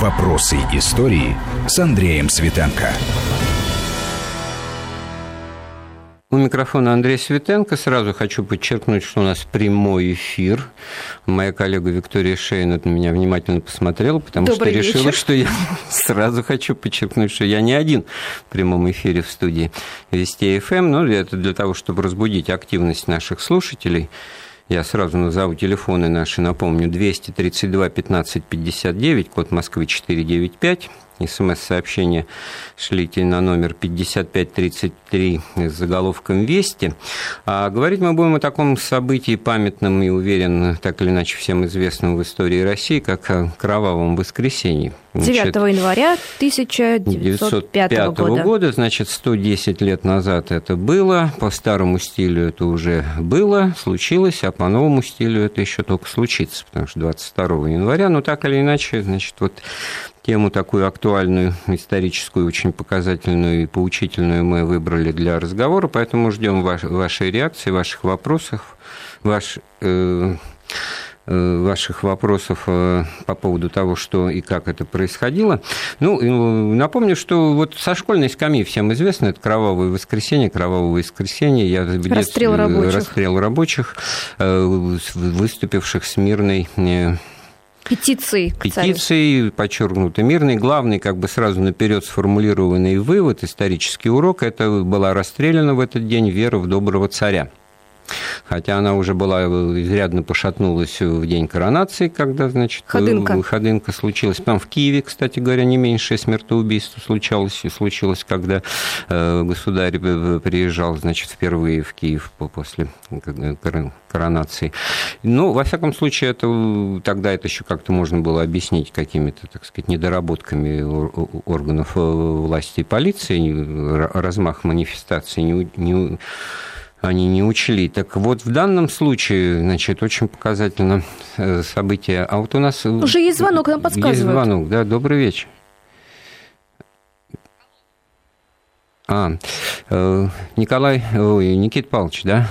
Вопросы истории с Андреем Светенко. У микрофона Андрей Светенко. Сразу хочу подчеркнуть, что у нас прямой эфир. Моя коллега Виктория Шейн на меня внимательно посмотрела, потому Добрый что решила, вечер. что я сразу хочу подчеркнуть, что я не один в прямом эфире в студии Вести ФМ. Но это для того, чтобы разбудить активность наших слушателей. Я сразу назову телефоны наши, напомню, 232 15 59, код Москвы 495, смс-сообщение шлите на номер 5533 с заголовком «Вести». А говорить мы будем о таком событии памятном и, уверен, так или иначе всем известном в истории России, как о кровавом воскресенье. 9 января 1905 года. года. Значит, 110 лет назад это было, по старому стилю это уже было, случилось, а по новому стилю это еще только случится, потому что 22 января, но так или иначе, значит, вот тему такую актуальную, историческую, очень показательную и поучительную мы выбрали для разговора, поэтому ждем ваш, вашей реакции, ваших вопросов, ваш... Э, Э, ваших вопросов э, по поводу того, что и как это происходило. Ну, напомню, что вот со школьной скамьи всем известно, это кровавое воскресенье, кровавое воскресенье, я расстрел рабочих, расстрел рабочих э, выступивших с мирной Петиции. Петиции, подчеркнуто мирный. Главный, как бы сразу наперед сформулированный вывод, исторический урок, это была расстреляна в этот день вера в доброго царя хотя она уже была э, изрядно пошатнулась в день коронации, когда, значит, э, ходынка, ходынка случилась. Там в Киеве, кстати говоря, не меньшее смертоубийство случалось, случилось, когда э, государь приезжал, значит, впервые в Киев после коронации. Ну, во всяком случае, это, тогда это еще как-то можно было объяснить какими-то, так сказать, недоработками органов власти и полиции, размах манифестации не, не они не учли. Так вот, в данном случае, значит, очень показательно э, событие. А вот у нас... Уже есть звонок, нам подсказывают. Есть звонок, да, добрый вечер. А, э, Николай, ой, Никит Павлович, да?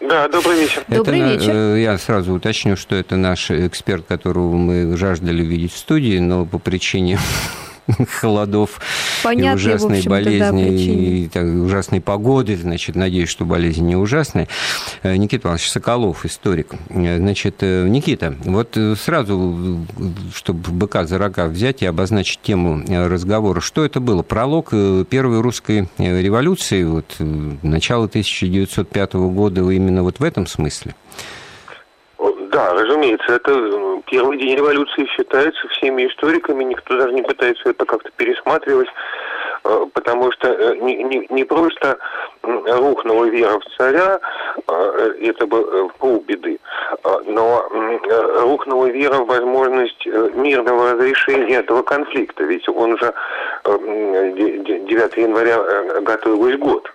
Да, добрый вечер. Это добрый вечер. Э, я сразу уточню, что это наш эксперт, которого мы жаждали видеть в студии, но по причине холодов Понятные, и ужасной болезни, и так, ужасной погоды, значит, надеюсь, что болезнь не ужасная. Э, Никита Павлович Соколов, историк. Э, значит, э, Никита, вот сразу, чтобы быка за рога взять и обозначить тему разговора, что это было? Пролог первой русской революции, вот, начала 1905 года именно вот в этом смысле? Да, разумеется, это первый день революции считается всеми историками, никто даже не пытается это как-то пересматривать, э, потому что э, не, не, не просто рухнула вера в царя, э, это было полбеды, но рухнула вера в возможность мирного разрешения этого конфликта, ведь он же 9 января готовилось год.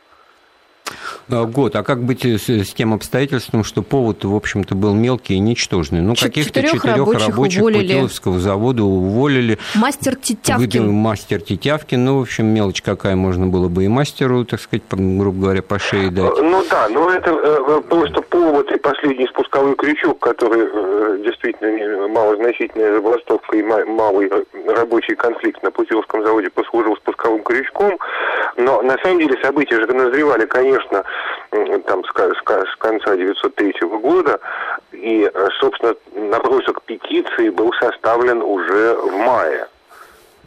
А, год. А как быть с, с тем обстоятельством, что повод, в общем-то, был мелкий и ничтожный? Ну, каких-то четырех рабочих, рабочих Путиловского завода уволили. Мастер Тетявкин. Мастер Тетявкин. Ну, в общем, мелочь какая можно было бы и мастеру, так сказать, грубо говоря, по шее дать. Ну да, но это э, просто повод и последний спусковой крючок, который э, действительно малозначительная забастовка и малый рабочий конфликт на Путиловском заводе послужил спусковым крючком. Но на самом деле события же назревали, конечно, там с, конца 903 года, и, собственно, набросок петиции был составлен уже в мае.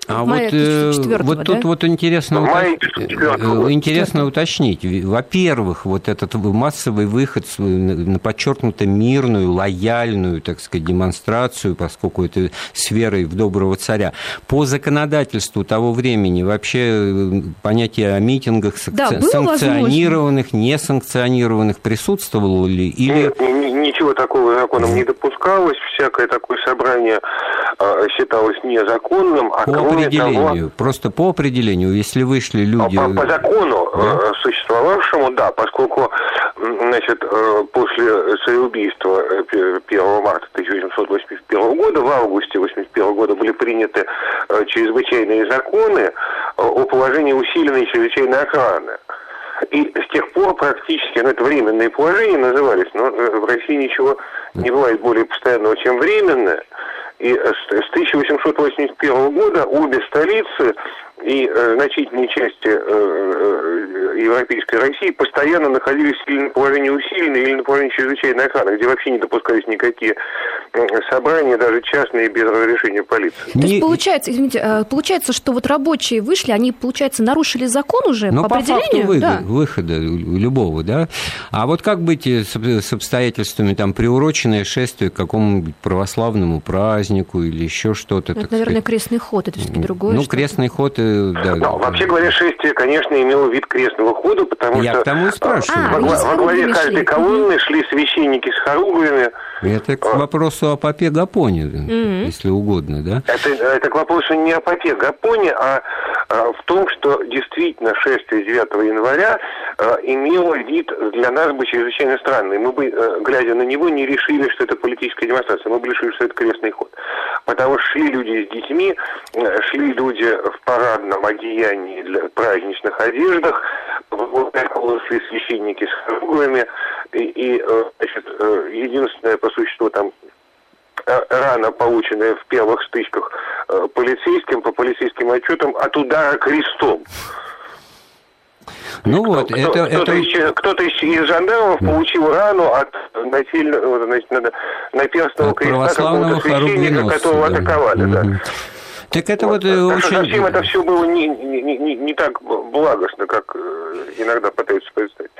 А вот, э, вот тут да? вот интересно, уточ... Э, интересно уточнить. Во-первых, вот этот массовый выход на подчеркнуто мирную, лояльную, так сказать, демонстрацию, поскольку это сферой в доброго царя. По законодательству того времени вообще э, понятие о митингах да, санкционированных, несанкционированных присутствовало ли? Или... Ничего такого законом не допускалось. Всякое такое собрание считалось незаконным. А По определению, того, просто по определению, если вышли люди... По, по закону да? Э, существовавшему, да, поскольку значит, э, после цареубийства 1 э, марта 1881 года, в августе 1881 года были приняты чрезвычайные законы о положении усиленной чрезвычайной охраны. И с тех пор практически, ну это временные положения назывались, но в России ничего не бывает более постоянного, чем временное. И с 1881 года обе столицы и э, значительные части э, э, Европейской России постоянно находились или на положении усиленной, или на положении чрезвычайной охраны, где вообще не допускались никакие э, собрания, даже частные, без разрешения полиции. То есть получается, извините, э, получается, что вот рабочие вышли, они, получается, нарушили закон уже Но по, по определению? Факту выход, да. выхода любого, да. А вот как быть с, с обстоятельствами, там, приуроченное шествие к какому-нибудь православному празднику или еще что-то? Это, наверное, сказать. крестный ход, это все-таки другое. Ну, крестный ход да. Но, вообще говоря, шествие, конечно, имело вид крестного хода, потому Я что к тому и спрашиваю. А, во, во главе каждой колонны шли священники с хоругвями. Это к вопросу о попе Гапоне, mm-hmm. если угодно, да? Это, это к вопросу не о попе Гапоне, а, а в том, что действительно шествие 9 января а, имело вид для нас бы чрезвычайно странный. Мы бы, а, глядя на него, не решили, что это политическая демонстрация. Мы бы решили, что это крестный ход. Потому что шли люди с детьми, шли люди в парадном одеянии, для праздничных одеждах, шли священники с хоругвами, и, и значит, единственное по существу там рана, полученная в первых стычках полицейским, по полицейским отчетам, от удара крестом. Ну кто, вот, кто, это... Кто-то, это... Из, кто-то из, из жандармов да. получил рану от насильно, значит, наперстного креста какого-то священника, которого да. атаковали, угу. да. Так это вот, вот очень... Совсем это все было не, не, не, не так благостно, как иногда пытаются представить.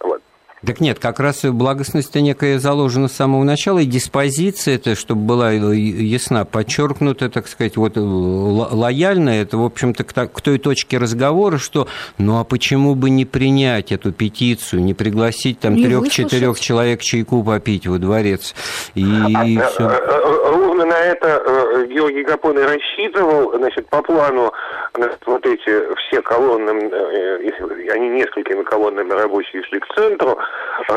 Вот. Так нет, как раз благостность некая заложена с самого начала, и диспозиция, это, чтобы была ясна, подчеркнута, так сказать, вот лояльная, это, в общем-то, к, к той точке разговора, что ну а почему бы не принять эту петицию, не пригласить там трех-четырех человек чайку попить во дворец? И, а, и а, все. Ровно на это Георгий Гапон и рассчитывал, значит, по плану вот эти все колонны, они несколькими колоннами рабочие шли к центру,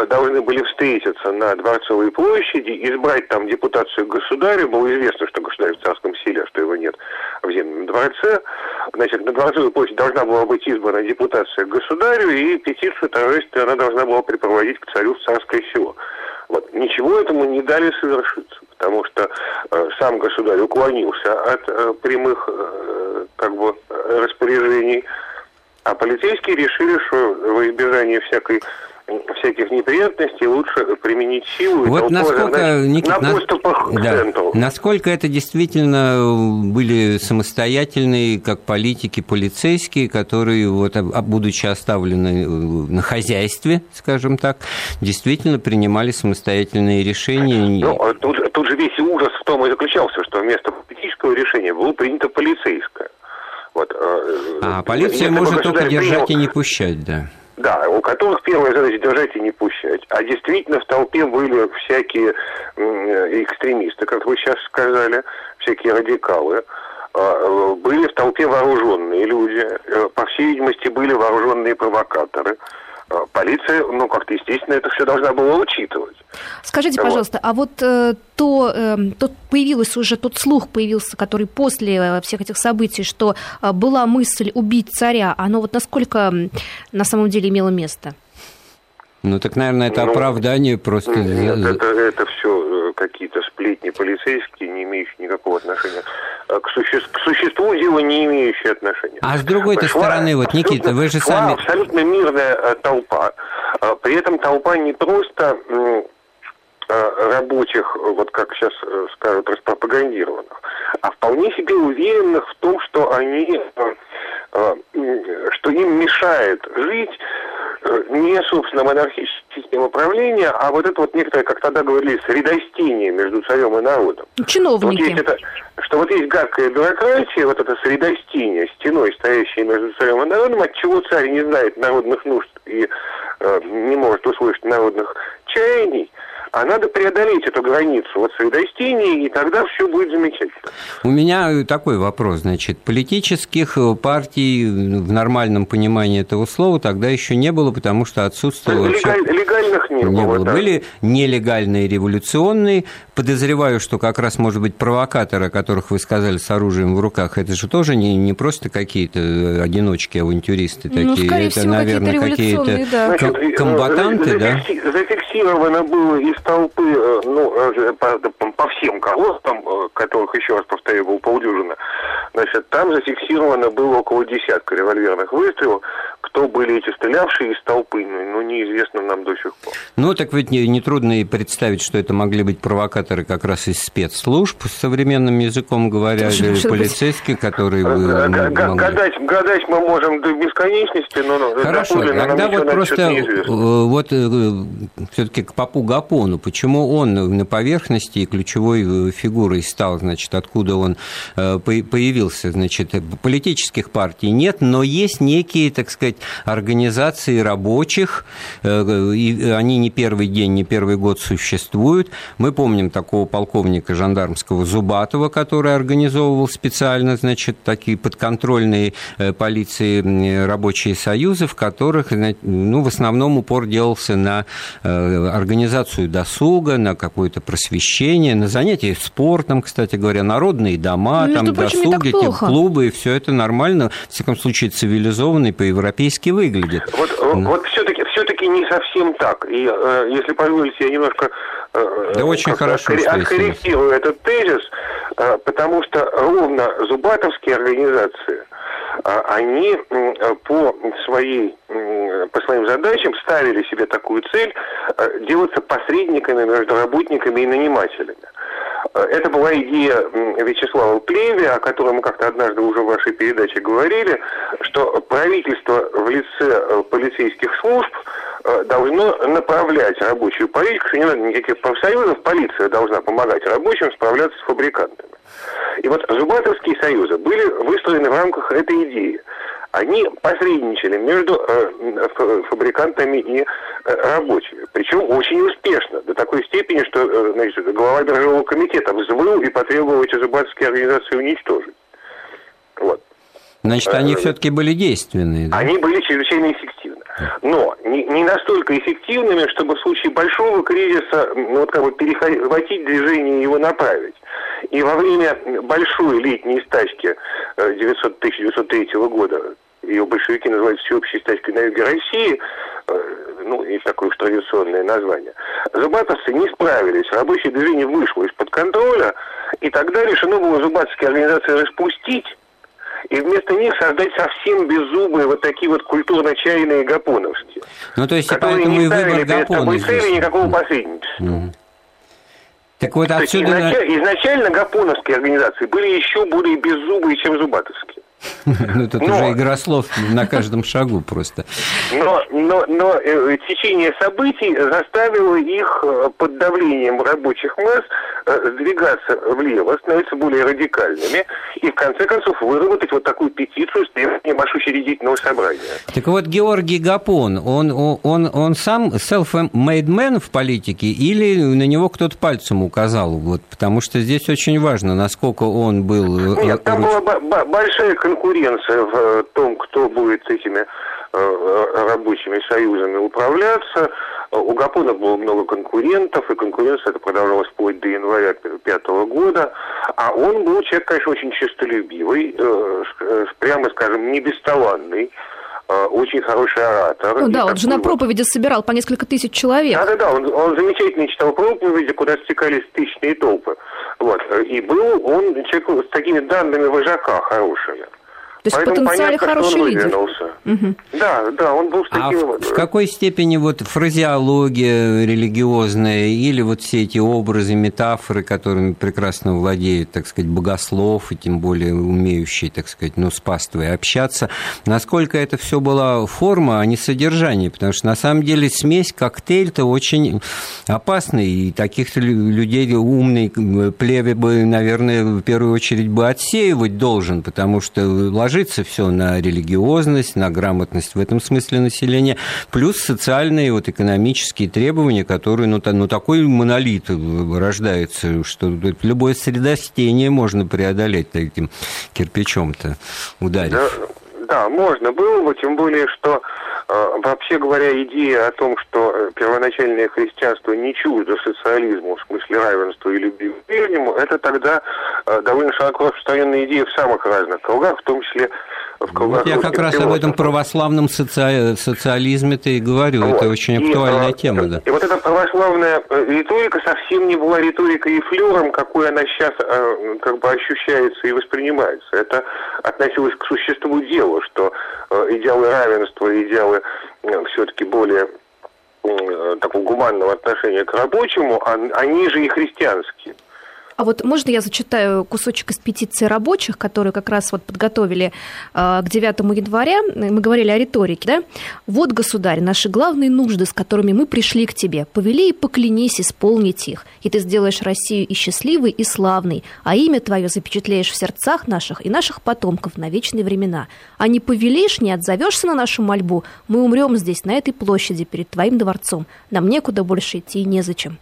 должны были встретиться на Дворцовой площади, избрать там депутацию государя. Было известно, что государь в царском селе, что его нет в Зимнем дворце. Значит, на Дворцовой площади должна была быть избрана депутация государю, и петицию торжественно она должна была припроводить к царю в царское село. Вот. Ничего этому не дали совершиться, потому что э, сам государь уклонился от э, прямых э, как бы распоряжений, а полицейские решили, что во избежание всякой всяких неприятностей лучше применить силу. Вот насколько, значит, Никит, на поступах на, да, центру. Насколько это действительно были самостоятельные, как политики, полицейские, которые, вот, будучи оставлены э, на хозяйстве, скажем так, действительно принимали самостоятельные решения? Ну, а тут, тут же весь ужас в том и заключался, что вместо политического решения было принято полицейское. Вот, э, а полиция может только держать принял... и не пущать, да. Да, у которых первая задача держать и не пущать. А действительно в толпе были всякие экстремисты, как вы сейчас сказали, всякие радикалы. А, были в толпе вооруженные люди, э, по всей видимости, были вооруженные провокаторы. А, полиция, ну, как-то, естественно, это все должна была учитывать. Скажите, пожалуйста, вот. а вот э, то, э, тот появился уже, тот слух появился, который после э, всех этих событий, что э, была мысль убить царя, оно вот насколько на самом деле имело место? Ну, так, наверное, это ну, оправдание просто... Нет, это, это все э, какие-то сплетни полицейские, не имеющие никакого отношения э, к, суще... к существу дела, не имеющие отношения. А с другой-то стороны, вот, Никита, вы же сами... абсолютно мирная э, толпа. При этом толпа не просто рабочих, вот как сейчас скажут, распропагандированных, а вполне себе уверенных в том, что они, что им мешает жить Э, не, собственно, монархическая система управления, а вот это вот некоторое, как тогда говорили, средостение между царем и народом. Чиновники. Вот есть это, что вот есть гадкая бюрократия, вот это средостение, стеной, стоящей между царем и народом, от чего царь не знает народных нужд и э, не может услышать народных чаяний, а надо преодолеть эту границу вот средостения, и тогда все будет замечательно. У меня такой вопрос, значит, политических партий в нормальном понимании этого слова тогда еще не было, потому что отсутствовало... Легаль, легальных не, не было. Да. Были нелегальные революционные. Подозреваю, что как раз, может быть, провокаторы, о которых вы сказали, с оружием в руках, это же тоже не, не просто какие-то одиночки, авантюристы ну, такие. Ну, это, всего, наверное, какие-то, да. комбатанты, зафикси, да? Зафикси зафиксировано было из толпы, э, ну, э, по, по всем колоннам, которых, еще раз повторю, был полдюжина, значит, там зафиксировано было около десятка револьверных выстрелов. Кто были эти стрелявшие из толпы, ну, ну неизвестно нам до сих пор. Ну, так ведь нетрудно не и представить, что это могли быть провокаторы как раз из спецслужб, с современным языком говоря, или полицейские, которые... Гадать, гадать мы можем до бесконечности, но... Хорошо, тогда вот просто вот все-таки к Папу Гапону, почему он на поверхности и ключевой фигурой стал, значит, откуда он появился, значит, политических партий нет, но есть некие, так сказать, организации рабочих, и они не первый день, не первый год существуют. Мы помним такого полковника жандармского Зубатова, который организовывал специально, значит, такие подконтрольные полиции рабочие союзы, в которых, ну, в основном упор делался на организацию досуга, на какое-то просвещение, на занятия спортом, кстати говоря, народные дома, там досуги, клубы, и все это нормально, в всяком случае, цивилизованно и по-европейски выглядит. Вот, ну. вот все-таки все-таки не совсем так. И э, если позволите, я немножко э, да очень хорошо, откорректирую этот тезис, э, потому что ровно зубатовские организации э, они по, своей, по своим задачам ставили себе такую цель э, делаться посредниками между работниками и нанимателями. Это была идея Вячеслава Плеви, о которой мы как-то однажды уже в вашей передаче говорили, что правительство в лице э, полицейских служб э, должно направлять рабочую политику, что не надо никаких профсоюзов, полиция должна помогать рабочим справляться с фабрикантами. И вот Зубатовские союзы были выстроены в рамках этой идеи они посредничали между э, фабрикантами и э, рабочими. Причем очень успешно, до такой степени, что э, значит, глава биржевого комитета взвыл и потребовал эти зубатские организации уничтожить. Вот. Значит, они все-таки были действенные. Да? Они были чрезвычайно эффективны. Но не, не настолько эффективными, чтобы в случае большого кризиса ну, вот как бы перехватить движение и его направить. И во время большой летней стачки 900, 1903 года, ее большевики называют всеобщей стачкой на юге России, э, ну, есть такое уж традиционное название, зубатовцы не справились, рабочее движение вышло из-под контроля, и тогда решено было зубатовские организации распустить, и вместо них создать совсем беззубые вот такие вот культурно-чайные гапоновские. Ну, то есть, которые не и ставили перед собой цели никакого посредничества. Mm-hmm. Так вот отсюда... Изначально, изначально гапоновские организации были еще более беззубые, чем зубатовские. Ну, тут уже игра слов на каждом шагу просто. Но, но, но э, течение событий заставило их э, под давлением рабочих масс э, сдвигаться влево, становиться более радикальными и, в конце концов, выработать вот такую петицию с требованием учредительного собрания. Так вот, Георгий Гапон, он, он, он сам self-made man в политике или на него кто-то пальцем указал? Вот, потому что здесь очень важно, насколько он был... Нет, там была большая конкуренция в э, том, кто будет этими э, рабочими союзами управляться. У Гапона было много конкурентов, и конкуренция это продолжалась вплоть до января пятого года. А он был человек, конечно, очень честолюбивый, э, прямо скажем, не бесталанный очень хороший оратор. Ну да, он же на проповеди вот... собирал по несколько тысяч человек. Да-да-да, он, он замечательно читал проповеди, куда стекались тысячные толпы. Вот. И был он человек с такими данными вожака хорошими. То есть Поэтому в потенциале понятно, хороший лидер. Угу. Да, да, он был с а таким... А в, в какой степени вот фразеология религиозная или вот все эти образы, метафоры, которыми прекрасно владеет, так сказать, богослов, и тем более умеющий, так сказать, ну, с паствой общаться, насколько это все была форма, а не содержание? Потому что на самом деле смесь, коктейль-то очень опасный, и таких людей умный плеве бы, наверное, в первую очередь бы отсеивать должен, потому что ложится все на религиозность, на грамотность в этом смысле населения, плюс социальные вот экономические требования, которые, ну, ну такой монолит рождается, что любое средостение можно преодолеть таким кирпичом-то ударив. Да, да, можно было бы, тем более, что вообще говоря, идея о том, что э, первоначальное христианство не чуждо социализму в смысле равенства и любви к ближнему, это тогда э, довольно широко распространенная идея в самых разных кругах, в том числе в кругах вот Я как раз об этом православном соци... социализме-то и говорю, вот. это очень актуальная и, тема. Да. И вот эта православная э, риторика совсем не была риторикой и флером, какой она сейчас э, как бы ощущается и воспринимается. Это относилось к существу дела, что э, идеалы равенства, идеалы все-таки более такого гуманного отношения к рабочему, они же и христианские. А вот можно я зачитаю кусочек из петиции рабочих, которые как раз вот подготовили э, к 9 января. Мы говорили о риторике, да? Вот, государь, наши главные нужды, с которыми мы пришли к тебе. Повели и поклянись исполнить их, и ты сделаешь Россию и счастливой, и славной, а имя твое запечатлеешь в сердцах наших и наших потомков на вечные времена. А не повелишь, не отзовешься на нашу мольбу, мы умрем здесь, на этой площади, перед твоим дворцом. Нам некуда больше идти и незачем.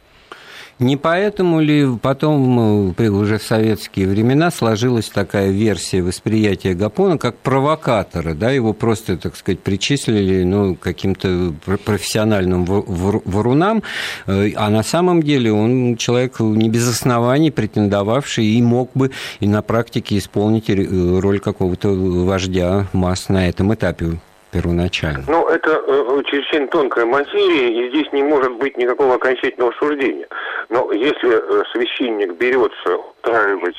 Не поэтому ли потом, э, уже в советские времена, сложилась такая версия восприятия Гапона как провокатора, да, его просто, так сказать, причислили, ну, каким-то профессиональным ворунам, э, а на самом деле он человек не без оснований претендовавший и мог бы и на практике исполнить роль какого-то вождя масс на этом этапе первоначально? Ну, это э, чрезвычайно тонкая материя, и здесь не может быть никакого окончательного суждения. Но если э, священник берется устраивать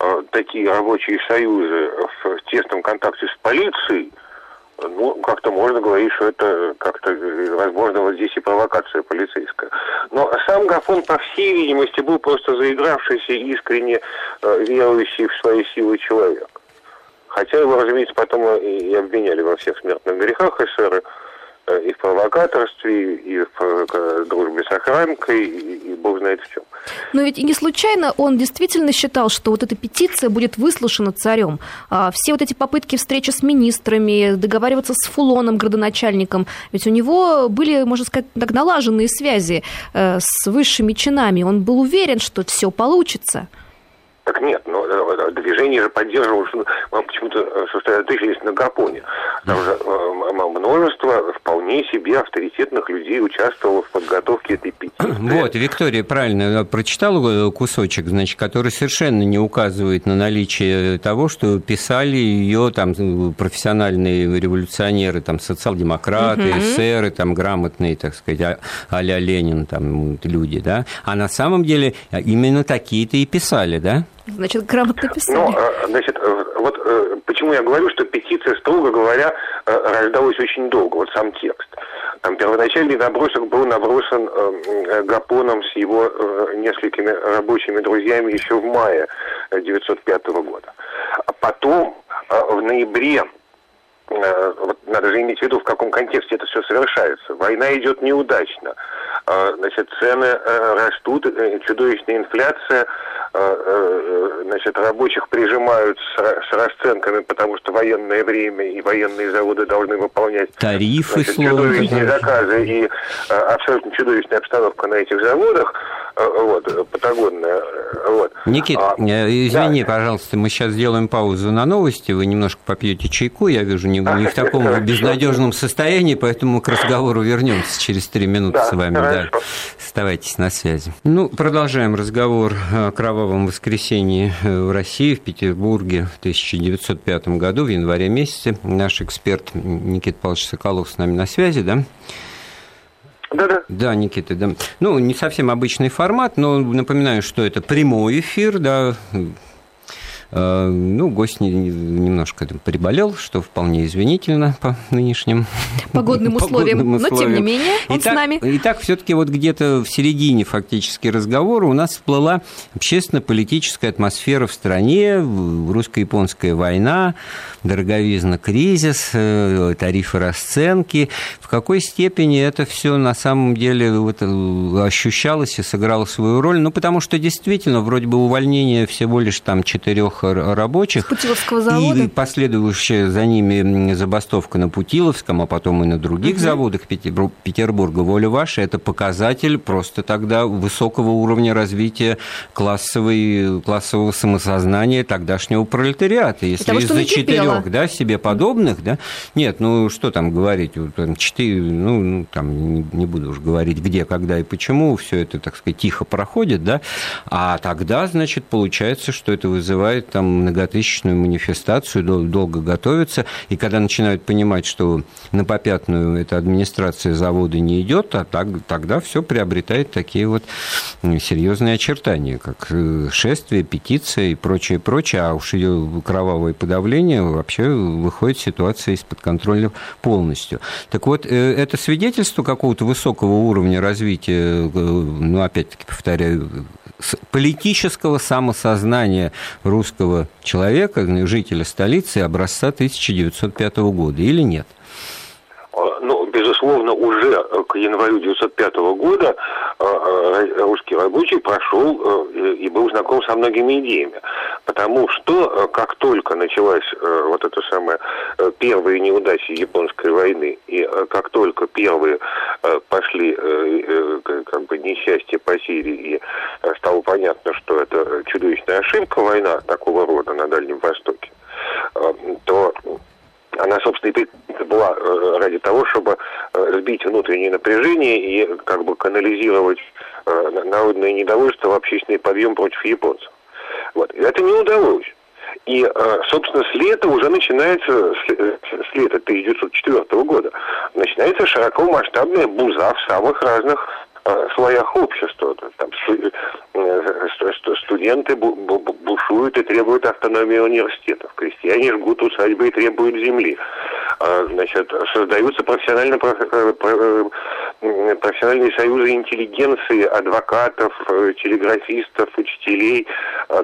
э, такие рабочие союзы в тесном контакте с полицией, ну, как-то можно говорить, что это как-то, возможно, вот здесь и провокация полицейская. Но сам Гафон, по всей видимости, был просто заигравшийся, искренне э, верующий в свои силы человек. Хотя его, разумеется, потом и обвиняли во всех смертных грехах эсеры, э, и в провокаторстве, и в э, дружбе с охранкой, и, и бог знает в чем. Но ведь и не случайно он действительно считал, что вот эта петиция будет выслушана царем. А все вот эти попытки встречи с министрами, договариваться с Фулоном, градоначальником, ведь у него были, можно сказать, так налаженные связи э, с высшими чинами. Он был уверен, что все получится. Так нет, но э, движение же поддерживалось, ну, почему-то э, сосредоточились на Гапоне. Там же э, множество вполне себе авторитетных людей участвовало в подготовке этой петиции. Вот, Виктория правильно прочитала кусочек, значит, который совершенно не указывает на наличие того, что писали ее там профессиональные революционеры, там социал-демократы, угу. эсеры, там грамотные, так сказать, а Ленин, там люди, да. А на самом деле именно такие-то и писали, да? Значит, грамотно писали. Ну, а, значит, э, вот э, почему я говорю, что петиция, строго говоря, э, рождалась очень долго, вот сам текст. Там первоначальный набросок был набросан Гапоном с его несколькими рабочими друзьями еще в мае 1905 года. А потом, в ноябре вот надо же иметь в виду, в каком контексте это все совершается. Война идет неудачно. Значит, цены растут, чудовищная инфляция, Э, э, значит, рабочих прижимают с, расценками, потому что военное время и военные заводы должны выполнять тарифы, значит, чудовищные заказы и э, абсолютно чудовищная обстановка на этих заводах, вот, патагонная. Вот. Никит, а, извини, да. пожалуйста, мы сейчас сделаем паузу на новости, вы немножко попьете чайку, я вижу, не, не в таком безнадежном состоянии, поэтому к разговору вернемся через три минуты да, с вами. Да. Оставайтесь на связи. Ну, продолжаем разговор о кровавом воскресенье в России, в Петербурге в 1905 году, в январе месяце. Наш эксперт Никита Павлович Соколов с нами на связи, да? Да-да. Да, Никита, да. Ну, не совсем обычный формат, но напоминаю, что это прямой эфир, да, ну, гость немножко приболел, что вполне извинительно по нынешним погодным условиям, погодным условиям. но тем не менее он итак, с нами. Итак, все-таки вот где-то в середине фактически разговора у нас всплыла общественно-политическая атмосфера в стране, русско-японская война, дороговизна кризис, э, тарифы расценки. В какой степени это все на самом деле вот э, ощущалось и сыграло свою роль? Ну, потому что действительно вроде бы увольнение всего лишь там четырех трех рабочих. Путиловского завода. И последующая за ними забастовка на Путиловском, а потом и на других угу. заводах Петербурга. Воля ваша – это показатель просто тогда высокого уровня развития классовой, классового самосознания тогдашнего пролетариата. Если из-за четырех да, себе подобных, да, нет, ну что там говорить, там, четыре, ну, ну, там, не буду уж говорить, где, когда и почему, все это, так сказать, тихо проходит, да, а тогда, значит, получается, что это вызывает проводят там многотысячную манифестацию, долго готовятся, и когда начинают понимать, что на попятную эта администрация завода не идет, а так, тогда все приобретает такие вот серьезные очертания, как э, шествие, петиция и прочее, прочее, а уж ее кровавое подавление вообще выходит ситуация из-под контроля полностью. Так вот, э, это свидетельство какого-то высокого уровня развития, э, ну, опять-таки, повторяю, политического самосознания русского человека, жителя столицы образца 1905 года или нет? Ну, безусловно, уже к январю 1905 года э, э, русский рабочий прошел э, и был знаком со многими идеями. Потому что, как только началась вот эта самая первые неудачи японской войны, и как только первые пошли как бы несчастья по Сирии, и стало понятно, что это чудовищная ошибка война такого рода на Дальнем Востоке, то она, собственно, и была э, ради того, чтобы э, сбить внутреннее напряжение и как бы канализировать э, народное недовольство в общественный подъем против японцев. Вот. Это не удалось. И, собственно, с лета уже начинается, с лета 1904 года, начинается широко масштабная буза в самых разных слоях общества. Там студенты бушуют и требуют автономии университетов. Крестьяне жгут усадьбы и требуют земли. А, значит, создаются профессионально, э, э, профессиональные союзы интеллигенции, адвокатов, э, телеграфистов, учителей,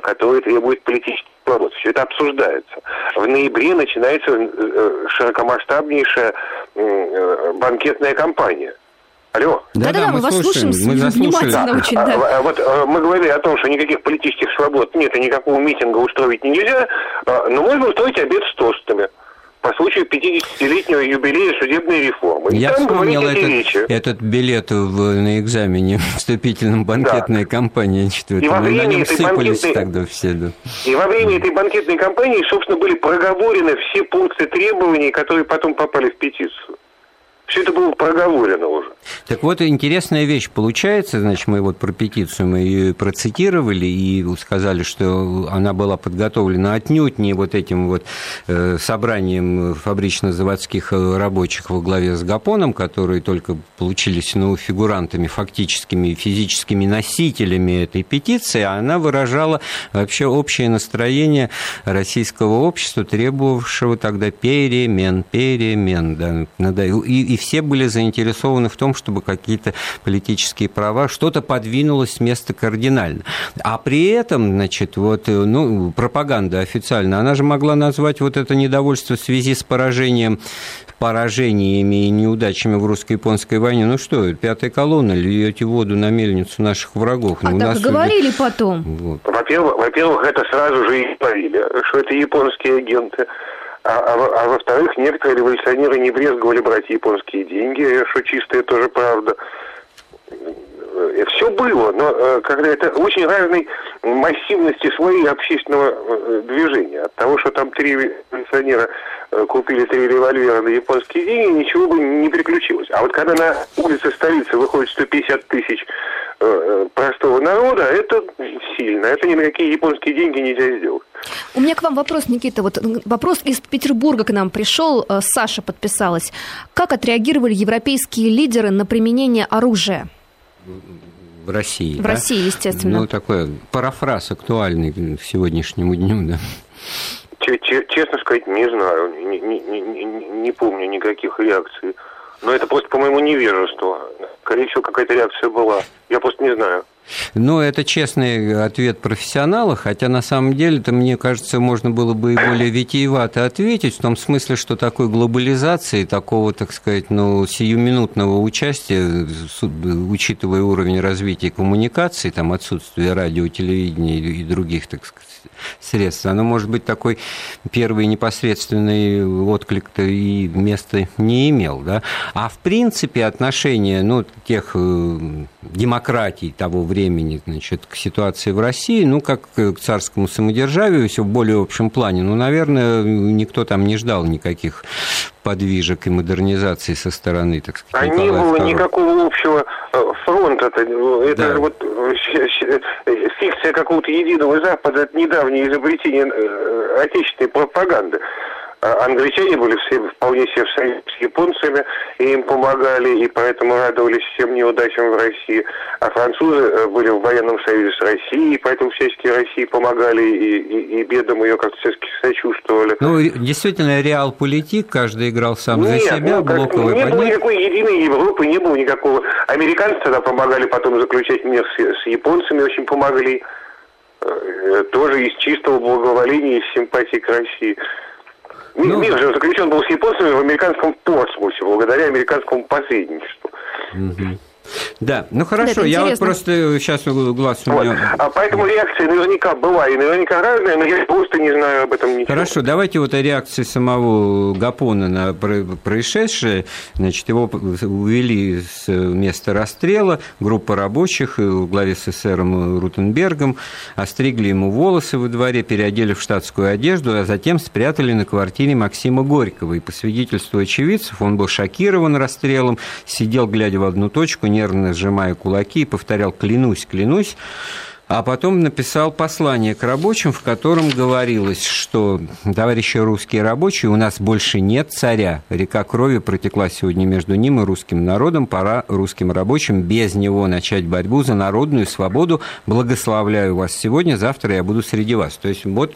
которые требуют политических свобод. Все это обсуждается. В ноябре начинается широкомасштабнейшая банкетная кампания Алло. Да-да, мы, мы вас слушаем, мы внимательно да. очень, да. А, вот а, мы говорили о том, что никаких политических свобод нет и никакого митинга устроить нельзя, а, но можно устроить обед с тостами по случаю 50-летнего юбилея судебной реформы. И Я вспомнил этот, речи. этот билет в, на экзамене вступительном банкетной да. кампании. И во время на нем этой банкетной... тогда все. Да. И во время этой банкетной кампании, собственно, были проговорены все пункты требований, которые потом попали в петицию. Все это было проговорено уже. Так вот, интересная вещь получается, значит, мы вот про петицию мы ее процитировали и сказали, что она была подготовлена отнюдь не вот этим вот э, собранием фабрично-заводских рабочих во главе с Гапоном, которые только получились ну, фигурантами, фактическими физическими носителями этой петиции, а она выражала вообще общее настроение российского общества, требовавшего тогда перемен, перемен, да, и, и все были заинтересованы в том, чтобы какие-то политические права, что-то подвинулось с места кардинально. А при этом, значит, вот, ну, пропаганда официально, она же могла назвать вот это недовольство в связи с поражением поражениями и неудачами в русско-японской войне. Ну что, пятая колонна, льете воду на мельницу наших врагов. А ну, так нас... говорили потом. Вот. Во-первых, во-первых, это сразу же и говорили, что это японские агенты. А, а, а во-вторых, некоторые революционеры не брезговали брать японские деньги, что чистая тоже правда. Э, Все было, но э, когда это очень разной массивности своей общественного э, движения. От того, что там три революционера купили три револьвера на японские деньги, ничего бы не приключилось. А вот когда на улице столицы выходит 150 тысяч простого народа, это сильно. Это ни на какие японские деньги нельзя сделать. У меня к вам вопрос, Никита. Вот вопрос из Петербурга к нам пришел. Э, Саша подписалась. Как отреагировали европейские лидеры на применение оружия? В России. В да? России, естественно. Ну, такой парафраз актуальный к сегодняшнему дню, да. Честно сказать, не знаю. Не, не, не, не помню никаких реакций. Но это просто, по-моему, невежество. Скорее всего, какая-то реакция была. Я просто не знаю. Ну, это честный ответ профессионала, хотя на самом деле, это, мне кажется, можно было бы и более витиевато ответить, в том смысле, что такой глобализации, такого, так сказать, ну, сиюминутного участия, учитывая уровень развития коммуникаций, там, отсутствие радио, телевидения и других, так сказать, средств, оно может быть такой первый непосредственный отклик-то и места не имел, да. А в принципе отношение, ну, тех э, демократий того времени, значит, к ситуации в России, ну, как к царскому самодержавию, все в более общем плане, ну, наверное, никто там не ждал никаких подвижек и модернизации со стороны, так сказать, А не было II. никакого общего э, фронта. Это да. вот фикция какого-то единого Запада, это недавнее изобретение отечественной пропаганды. А англичане были все вполне себе в союзе с японцами, и им помогали, и поэтому радовались всем неудачам в России. А французы э, были в военном союзе с Россией, и поэтому всячески России помогали, и, и, и бедам ее как-то всячески сочувствовали. Ну, действительно, реал-политик, каждый играл сам Нет, за себя, ну, блоковый Не было никакой единой Европы, не было никакого... Американцы тогда помогали потом заключать мир с, с японцами, очень помогли. Э, тоже из чистого благоволения, из симпатии к России. Ну, Мир же заключен был с японцами в американском Портсмусе, благодаря американскому посредничеству. Угу. Да, ну хорошо, я вот просто сейчас глаз у меня... Вот. А поэтому реакция наверняка была и наверняка разная, но я просто не знаю об этом ничего. Хорошо, давайте вот о реакции самого Гапона на происшедшее. Значит, его увели с места расстрела, группа рабочих в главе с эсером Рутенбергом, остригли ему волосы во дворе, переодели в штатскую одежду, а затем спрятали на квартире Максима Горького. И по свидетельству очевидцев, он был шокирован расстрелом, сидел, глядя в одну точку, нервно сжимая кулаки, и повторял «клянусь, клянусь», а потом написал послание к рабочим, в котором говорилось, что, товарищи русские рабочие, у нас больше нет царя. Река крови протекла сегодня между ним и русским народом. Пора русским рабочим без него начать борьбу за народную свободу. Благословляю вас сегодня, завтра я буду среди вас. То есть вот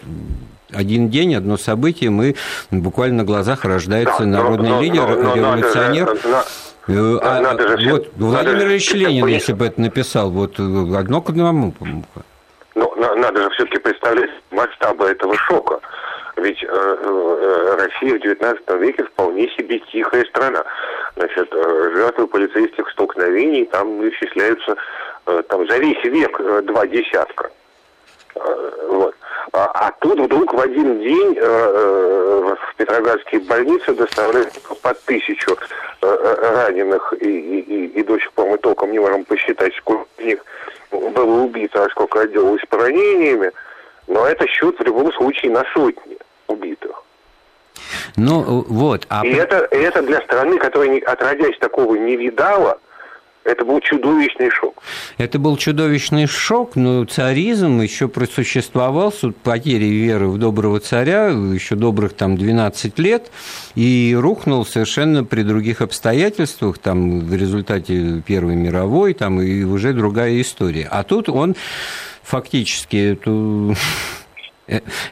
один день, одно событие, мы буквально на глазах рождается да, народный но, лидер, но, но, революционер. Но, но, Э, а, надо же, вот Владимир Ильич Ленин, если бы это написал, вот э, одно к одному. Ну, надо же все-таки представлять масштабы этого шока. Ведь э, э, Россия в XIX веке вполне себе тихая страна. Значит, э, жертвы полицейских столкновений там исчисляются э, там, за весь век э, два десятка. Э, вот. А, а тут вдруг в один день э, э, в Петроградские больницы доставляют по тысячу э, раненых, и, и, и до сих пор мы толком не можем посчитать, сколько из них было убито, а сколько отделалось поранениями. Но это счет в любом случае на сотни убитых. Ну, вот. А... И, это, и это для страны, которая отродясь такого не видала, это был чудовищный шок. Это был чудовищный шок, но царизм еще просуществовал, с потерей веры в доброго царя, еще добрых там 12 лет, и рухнул совершенно при других обстоятельствах, там в результате Первой мировой, там и уже другая история. А тут он фактически эту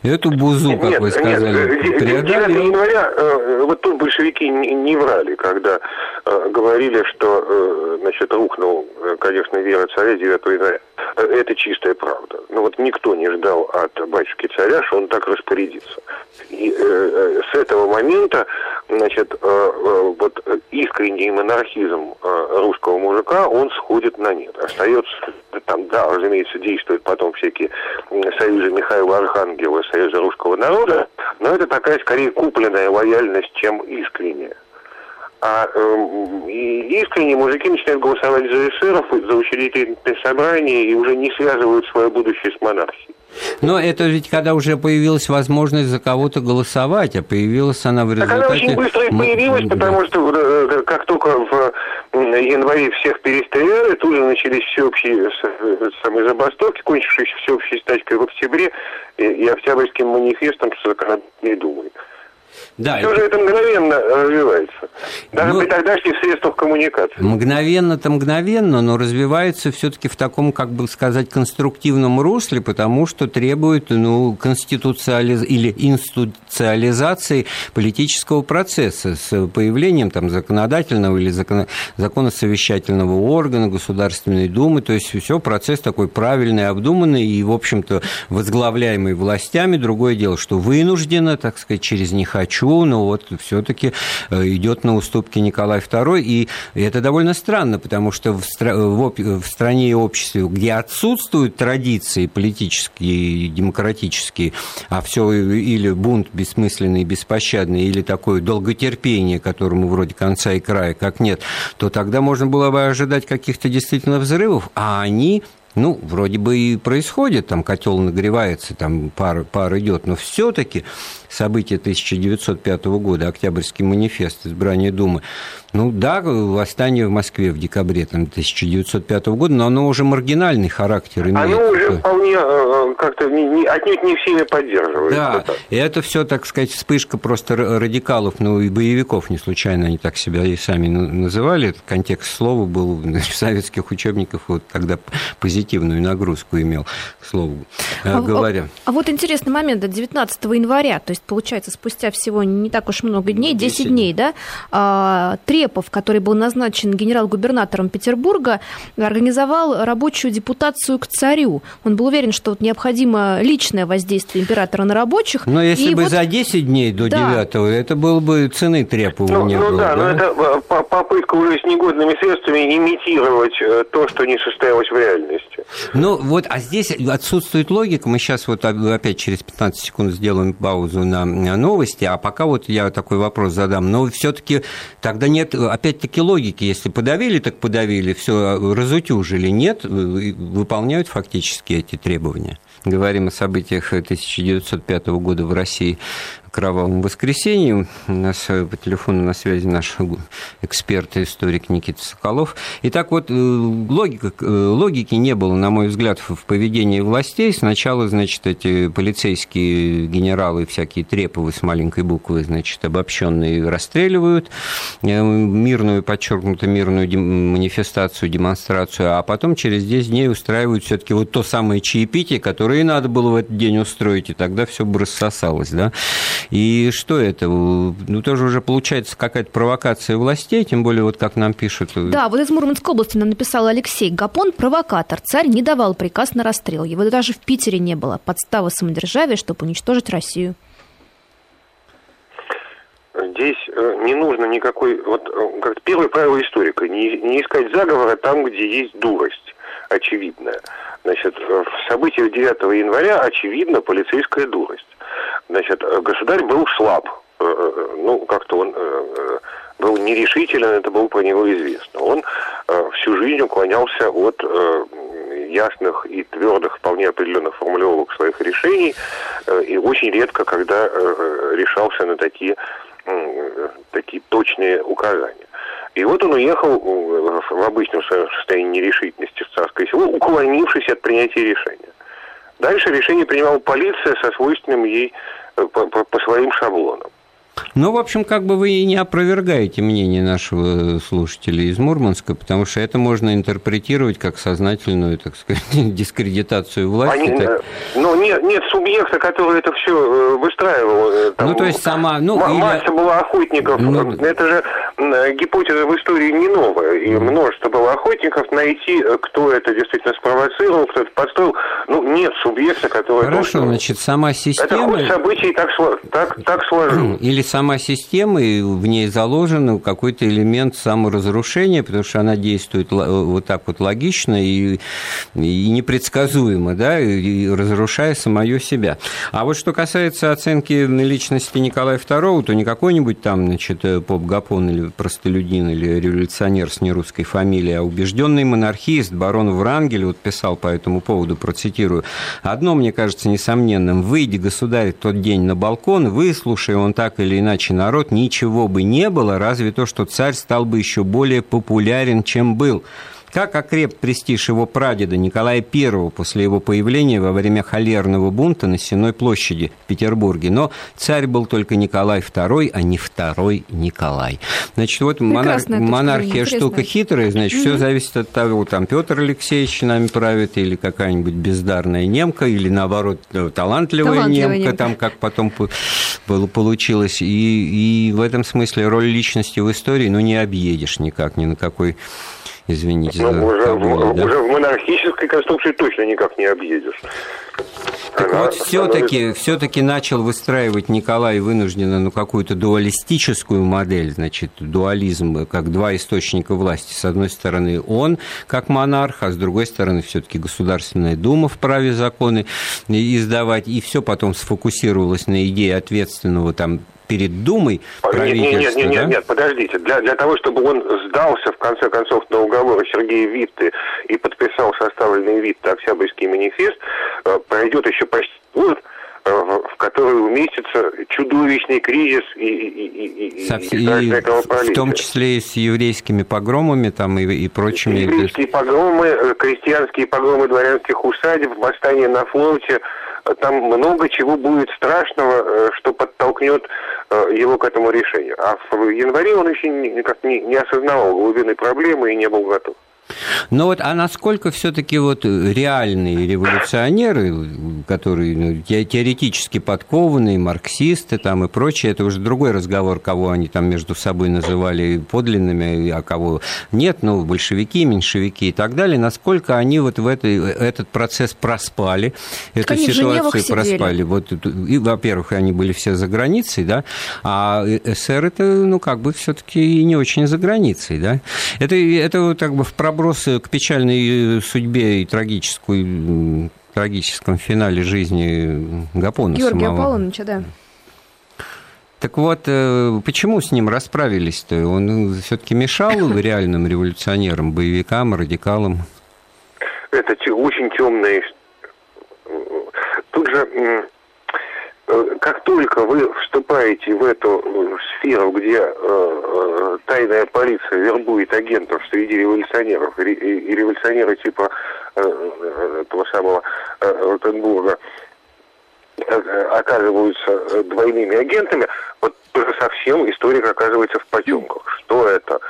эту бузу, как нет, вы сказали, нет, преодолел. января, э, вот тут большевики не врали, когда э, говорили, что, значит, рухнул, конечно, вера царя 9 января. Это чистая правда. Но вот никто не ждал от батюшки царя, что он так распорядится. И с этого момента, значит, вот искренний монархизм русского мужика, он сходит на нет. Остается там, да, разумеется, действуют потом всякие Михаила Архангела, Союза русского народа, но это такая скорее купленная лояльность, чем искренняя. А э, искренне мужики начинают голосовать за эсеров, за учредительное собрание и уже не связывают свое будущее с монархией. Но это ведь когда уже появилась возможность за кого-то голосовать, а появилась она в результате... Так она очень быстро и появилась, потому что э, как только в январе всех перестреляли, тут же начались всеобщие самые забастовки, кончившиеся всеобщей стачкой в октябре и, и Октябрьским манифестом с законодательной думой. Да, Все это... же это мгновенно развивается. Даже ну, при тогдашних средствах коммуникации. Мгновенно-то мгновенно, но развивается все-таки в таком, как бы сказать, конструктивном русле, потому что требует ну, конституциализ... или институциализации политического процесса с появлением там, законодательного или закон... законосовещательного органа, Государственной Думы. То есть все процесс такой правильный, обдуманный и, в общем-то, возглавляемый властями. Другое дело, что вынуждено, так сказать, через них хочу, но вот все-таки э, идет на уступки Николай II, и это довольно странно, потому что в, стра- в стране и обществе, где отсутствуют традиции политические и демократические, а все или бунт бессмысленный, беспощадный, или такое долготерпение, которому вроде конца и края, как нет, то тогда можно было бы ожидать каких-то действительно взрывов, а они ну, вроде бы и происходит, там котел нагревается, там пар, пар идет, но все-таки события 1905 года, Октябрьский манифест, избрание Думы, ну да, восстание в Москве в декабре там, 1905 года, но оно уже маргинальный характер имеет. Оно уже вполне э, как-то не, не, отнюдь не всеми поддерживается. Да, и это все, так сказать, вспышка просто радикалов, ну и боевиков, не случайно они так себя и сами называли. Контекст слова был в советских учебниках, вот, когда позитивную нагрузку имел, к слову э, а, говоря. А, а вот интересный момент, 19 января, то есть, получается, спустя всего не так уж много дней, 10, 10 дней, да, а, три Репов, который был назначен генерал-губернатором Петербурга, организовал рабочую депутацию к царю. Он был уверен, что вот необходимо личное воздействие императора на рабочих. Но если и бы вот... за 10 дней до да. 9 это было бы цены Трепову ну, не ну, было. Да, да, но это э, попытка уже с негодными средствами имитировать э, то, что не состоялось в реальности. Ну вот, а здесь отсутствует логика. Мы сейчас вот опять через 15 секунд сделаем паузу на новости, а пока вот я такой вопрос задам. Но все-таки тогда нет опять-таки, логики. Если подавили, так подавили, все разутюжили. Нет, выполняют фактически эти требования. Говорим о событиях 1905 года в России кровавом воскресенье. У нас э, по телефону на связи наш эксперт и историк Никита Соколов. Итак, вот э, логика, э, логики не было, на мой взгляд, в поведении властей. Сначала, значит, эти полицейские генералы, всякие треповые с маленькой буквы, значит, обобщенные расстреливают мирную, подчеркнуто мирную манифестацию, демонстрацию, а потом через 10 дней устраивают все-таки вот то самое чаепитие, которое и надо было в этот день устроить, и тогда все бы рассосалось, да. И что это? Ну, тоже уже получается какая-то провокация властей, тем более вот как нам пишут. Да, вот из Мурманской области нам написал Алексей Гапон, провокатор. Царь не давал приказ на расстрел. Его даже в Питере не было. Подстава самодержавия, чтобы уничтожить Россию. Здесь э, не нужно никакой, вот э, как первое правило историка, не, не искать заговора там, где есть дурость очевидная. Значит, в событиях 9 января очевидно полицейская дурость. Значит, э, государь был слаб. Э, э, ну, как-то он был нерешителен, это было про него известно. Он всю жизнь уклонялся от ясных и твердых, вполне определенных формулировок своих решений, и очень редко, когда решался на такие, такие точные указания. И вот он уехал в обычном своем состоянии нерешительности в царское село, уклонившись от принятия решения. Дальше решение принимала полиция со свойственным ей по, по, по своим шаблонам. Ну, в общем, как бы вы и не опровергаете мнение нашего слушателя из Мурманска, потому что это можно интерпретировать как сознательную, так сказать, дискредитацию власти. Они, так... Ну, нет, нет субъекта, который это все э, выстраивал. Э, там, ну, то есть сама... Ну, м- или... Масса была охотников. Ну... Это же гипотеза в истории не новая. И множество было охотников. Найти, э, кто это действительно спровоцировал, кто это подстроил. Ну, нет субъекта, который... Хорошо, это... значит, сама система... Это событий так, так, так сложилось. Или сама система, и в ней заложен какой-то элемент саморазрушения, потому что она действует вот так вот логично и, и непредсказуемо, да, и разрушая самое себя. А вот что касается оценки личности Николая II, то не какой-нибудь там, значит, поп-гапон или простолюдин или революционер с нерусской фамилией, а убежденный монархист барон Врангель вот писал по этому поводу, процитирую, «Одно, мне кажется, несомненным, выйди, государь, тот день на балкон, выслушай он так или или иначе народ, ничего бы не было, разве то, что царь стал бы еще более популярен, чем был. Как окреп престиж его прадеда Николая I после его появления во время холерного бунта на Сенной площади в Петербурге. Но царь был только Николай II, а не второй Николай. Значит, вот монар... монархия штука хитрая, значит, все зависит от того, там Петр Алексеевич нами правит, или какая-нибудь бездарная немка, или наоборот талантливая, талантливая немка, немка, там как потом было, получилось. И, и в этом смысле роль личности в истории, ну, не объедешь никак, ни на какой извините ну, за уже, в, да? уже в монархической конструкции точно никак не объедешь. Так Она вот все-таки все-таки начал выстраивать Николай вынужденно ну, какую-то дуалистическую модель, значит, дуализм как два источника власти. С одной стороны он как монарх, а с другой стороны все-таки Государственная Дума вправе законы издавать, и все потом сфокусировалось на идее ответственного там перед Думой правительства, нет, нет, нет, нет, нет, подождите. Для, для того, чтобы он сдался, в конце концов, на уговоры Сергея Витты и подписал составленный Витте Октябрьский манифест, э, пройдет еще почти год, э, в который уместится чудовищный кризис и, и, и, Со, и, и в том числе и с еврейскими погромами там и, и прочими. Еврейские погромы, э, крестьянские погромы дворянских усадеб, восстание на флоте, там много чего будет страшного, что подтолкнет его к этому решению. А в январе он еще никак не, не осознавал глубины проблемы и не был готов. Но вот, а насколько все-таки вот реальные революционеры, которые ну, теоретически подкованные, марксисты там и прочее, это уже другой разговор, кого они там между собой называли подлинными, а кого нет, ну, большевики, меньшевики и так далее, насколько они вот в этой, этот процесс проспали, эту они ситуацию проспали. Вот, и, во-первых, они были все за границей, да, а СССР это, ну, как бы все-таки не очень за границей, да. Это, это вот как бы в пробросы к печальной судьбе и трагическую, трагическом финале жизни Гапона Георгия самого. Аполлоновича, да. Так вот, э, почему с ним расправились-то? Он все-таки мешал реальным революционерам, боевикам, радикалам? Это очень темная Тут же Э, как только вы вступаете в эту э, сферу, где э, э, тайная полиция вербует агентов среди революционеров, и, и революционеры типа э, этого самого э, Ротенбурга оказываются двойными агентами, вот уже совсем историк оказывается в потемках. Что это?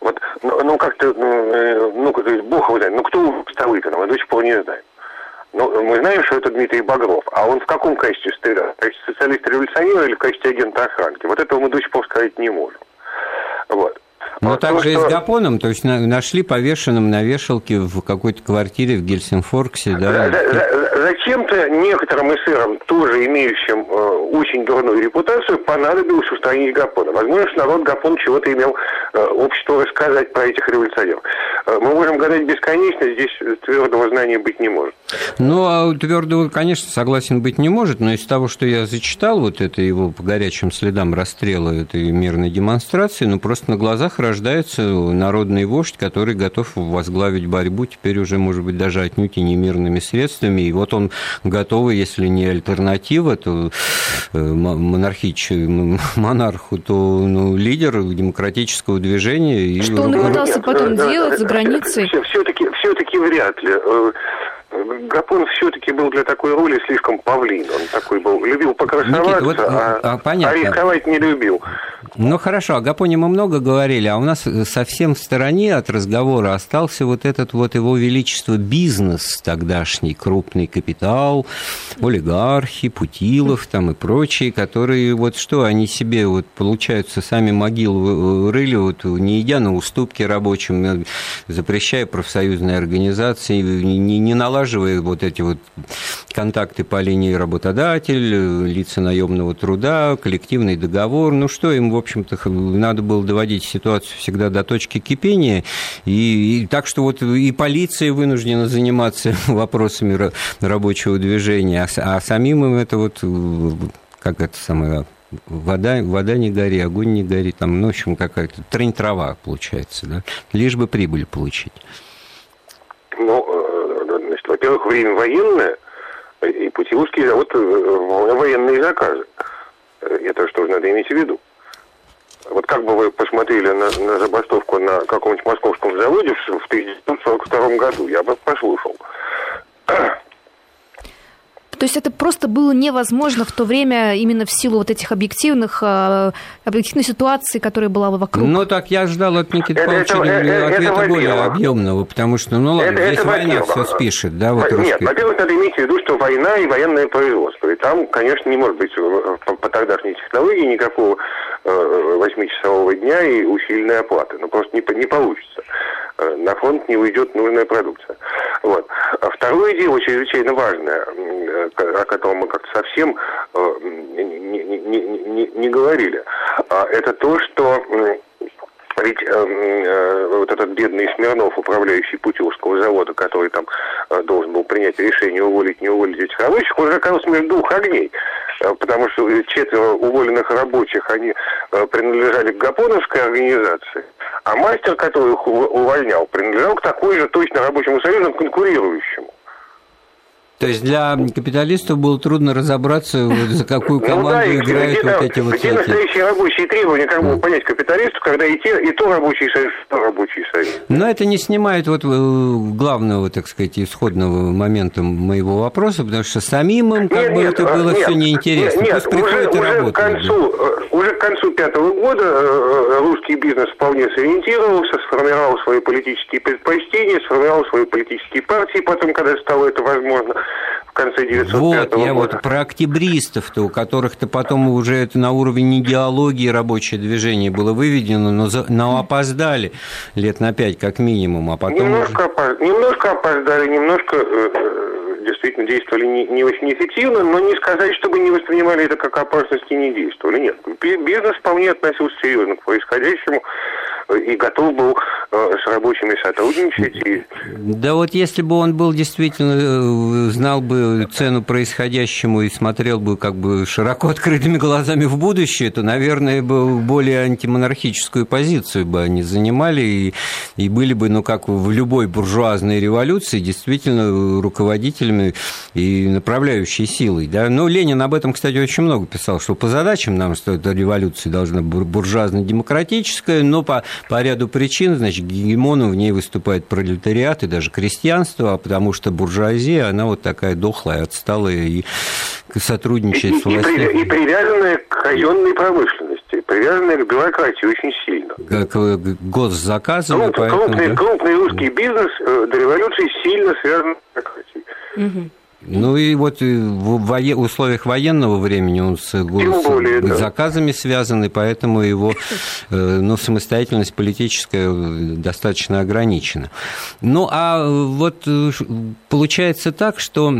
Вот, ну, ну как-то, ну, ну, бог его знает, ну кто Столыпина, мы до сих пор не знаем. Ну, мы знаем, что это Дмитрий Багров. А он в каком качестве стрелял? В качестве социалиста-революционера или в качестве агента охранки? Вот этого мы до сих пор сказать не можем. Вот. Но вот также то, что... и с Гапоном, то есть нашли повешенным на вешалке в какой-то квартире в Гельсинфорксе, да? Зачем-то некоторым эсерам, тоже имеющим э, очень дурную репутацию, понадобилось устранить Гапона. Возможно, народ Гапон чего-то имел э, общество рассказать про этих революционеров. Э, мы можем гадать бесконечно, здесь твердого знания быть не может. Ну, а твердого, конечно, согласен быть не может, но из того, что я зачитал, вот это его по горячим следам расстрела этой мирной демонстрации, ну, просто на глазах рождается народный вождь, который готов возглавить борьбу, теперь уже, может быть, даже отнюдь и не мирными средствами. И вот он готовый, если не альтернатива, то э, монархичному монарху, то ну, лидер демократического движения. И Что он пытался потом делать за границей? Все-таки все вряд ли. Э, Гапон все-таки был для такой роли слишком павлин. Он такой был, любил покрасоваться, вот, а, а, понятно. а рисковать не любил. Ну хорошо, о Гапоне мы много говорили, а у нас совсем в стороне от разговора остался вот этот вот его величество бизнес тогдашний, крупный капитал, олигархи, Путилов там и прочие, которые вот что, они себе вот получаются сами могил рыли, вот не идя на уступки рабочим, запрещая профсоюзные организации, не, не налаживая вот эти вот контакты по линии работодатель, лица наемного труда, коллективный договор, ну что им, в общем-то, надо было доводить ситуацию всегда до точки кипения. И, и так что вот и полиция вынуждена заниматься вопросами рабочего движения, а, а самим им это вот, как это самое, вода, вода не гори, огонь не гори, там, ну, в общем, какая-то трень трава получается, да, лишь бы прибыль получить. Ну, э, во-первых, время военное, и Путиловский завод э, военные заказы. Это что же надо иметь в виду? Вот как бы вы посмотрели на, на забастовку на каком-нибудь московском заводе в 1942 году, я бы послушал. То есть это просто было невозможно в то время именно в силу вот этих объективных, э, объективной ситуации, которая была вокруг. Ну так я ждал от Никиты Павловича это, ответа это, более объемного, потому что, ну ладно, это, здесь это война все спишет, да? Вот Нет, во-первых, надо иметь в виду, что война и военное производство. И там, конечно, не может быть по, по тогдашней технологии никакого э, восьмичасового дня и усиленной оплаты. Ну просто не, не получится. Э, на фронт не уйдет нужная продукция. Вот. А второе дело, чрезвычайно важное, э, о котором мы как-то совсем не, не, не, не говорили, а это то, что ведь э, э, вот этот бедный Смирнов, управляющий Путиловского завода, который там э, должен был принять решение уволить, не уволить этих рабочих, он оказался между двух огней. потому что четверо уволенных рабочих, они принадлежали к Гапоновской организации, а мастер, который их увольнял, принадлежал к такой же точно рабочему союзу, конкурирующему. То есть для капиталистов было трудно разобраться, вот, за какую команду ну, да, играют где, вот эти вот Где настоящие рабочие требования, как бы понять капиталисту, когда и, те, и то рабочий союз, и то рабочий союз. Но это не снимает вот э, главного, так сказать, исходного момента моего вопроса, потому что самим им как нет, бы нет, это было нет, все неинтересно. Нет, Пусть уже, уже, к концу, да. Э, уже к концу пятого года э, русский бизнес вполне сориентировался, сформировал свои политические предпочтения, сформировал свои политические партии, потом, когда стало это возможно конце 905 вот, года. я вот про октябристов-то, у которых-то потом уже это на уровне идеологии рабочее движение было выведено, но, за, но опоздали лет на пять как минимум, а потом... Немножко, уже... опоздали, немножко опоздали, немножко э, э, действительно действовали не, не очень эффективно, но не сказать, чтобы не воспринимали это как опасность и не действовали. Нет, бизнес вполне относился серьезно к происходящему и готов был э, с рабочими сотрудничать. Да вот если бы он был действительно, э, знал бы цену происходящему и смотрел бы как бы широко открытыми глазами в будущее, то, наверное, бы более антимонархическую позицию бы они занимали и, и были бы, ну, как в любой буржуазной революции, действительно руководителями и направляющей силой. Да? Но Ленин об этом, кстати, очень много писал, что по задачам нам, что эта революция должна быть буржуазно-демократическая, но по по ряду причин, значит, гегемоном в ней выступает пролетариат и даже крестьянство, а потому что буржуазия, она вот такая дохлая, отсталая и сотрудничает и, с властью. И, и привязанная к казенной промышленности, привязанная к бюрократии очень сильно. К, к госзаказам. Круп, поэтому, крупный, да? крупный русский бизнес э, до революции сильно связан с бюрократией. Угу. Ну и вот в условиях военного времени он с, более, с заказами да. связан, и поэтому его э, ну, самостоятельность политическая достаточно ограничена. Ну а вот э, получается так, что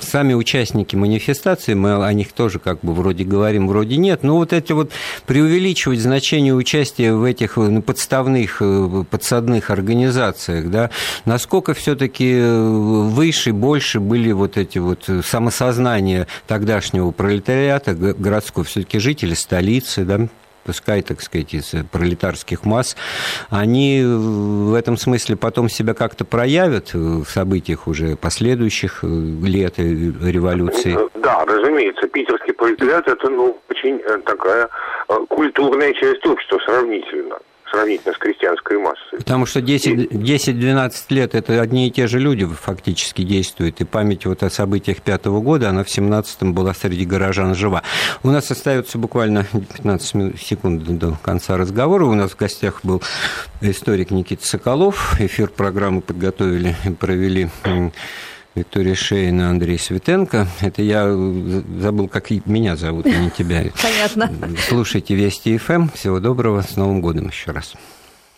сами участники манифестации, мы о них тоже как бы вроде говорим, вроде нет, но вот эти вот преувеличивать значение участия в этих ну, подставных, э, подсадных организациях, да, насколько все-таки выше, больше были вот эти вот э, самосознания тогдашнего пролетариата городского, все-таки жители столицы, да, пускай, так сказать, из пролетарских масс, они в этом смысле потом себя как-то проявят в событиях уже последующих э, лет революции? Да, разумеется. Питерский пролетариат – это ну, очень э, такая культурная часть общества сравнительно сравнительно с крестьянской массой. Потому что 10-12 лет это одни и те же люди фактически действуют, и память вот о событиях пятого года, она в 17-м была среди горожан жива. У нас остается буквально 15 секунд до конца разговора. У нас в гостях был историк Никита Соколов. Эфир программы подготовили и провели Виктория Шейна, Андрей Светенко. Это я забыл, как меня зовут, а не тебя. Понятно. Слушайте Вести ФМ. Всего доброго. С Новым годом еще раз.